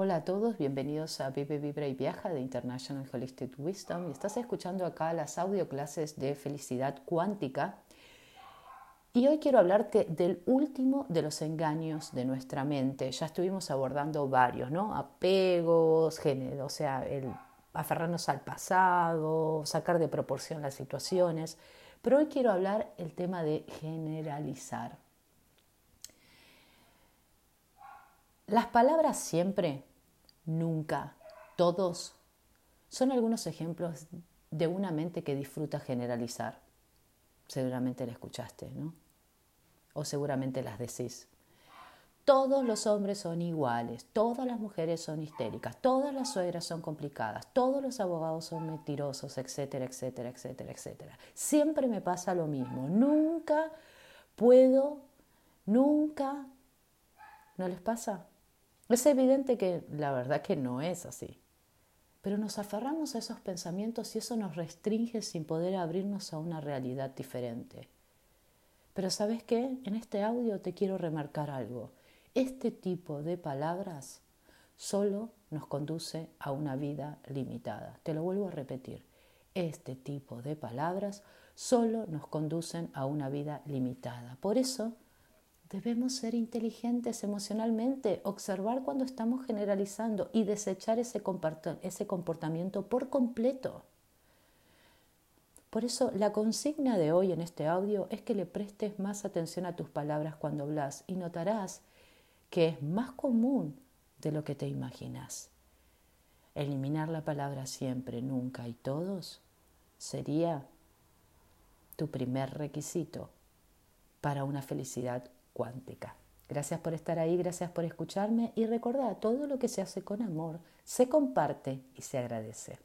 Hola a todos, bienvenidos a Vive, Vibra y Viaja de International Holistic Wisdom. Estás escuchando acá las audio clases de felicidad cuántica. Y hoy quiero hablarte del último de los engaños de nuestra mente. Ya estuvimos abordando varios, ¿no? Apegos, género, o sea, el aferrarnos al pasado, sacar de proporción las situaciones. Pero hoy quiero hablar el tema de generalizar. Las palabras siempre nunca, todos, son algunos ejemplos de una mente que disfruta generalizar. Seguramente la escuchaste, ¿no? O seguramente las decís. Todos los hombres son iguales, todas las mujeres son histéricas, todas las suegras son complicadas, todos los abogados son mentirosos, etcétera, etcétera, etcétera, etcétera. Siempre me pasa lo mismo. Nunca puedo, nunca. ¿No les pasa? Es evidente que la verdad que no es así. Pero nos aferramos a esos pensamientos y eso nos restringe sin poder abrirnos a una realidad diferente. Pero sabes qué? En este audio te quiero remarcar algo. Este tipo de palabras solo nos conduce a una vida limitada. Te lo vuelvo a repetir. Este tipo de palabras solo nos conducen a una vida limitada. Por eso Debemos ser inteligentes emocionalmente, observar cuando estamos generalizando y desechar ese comportamiento por completo. Por eso la consigna de hoy en este audio es que le prestes más atención a tus palabras cuando hablas y notarás que es más común de lo que te imaginas. Eliminar la palabra siempre, nunca y todos sería tu primer requisito para una felicidad cuántica. Gracias por estar ahí, gracias por escucharme y recordad, todo lo que se hace con amor se comparte y se agradece.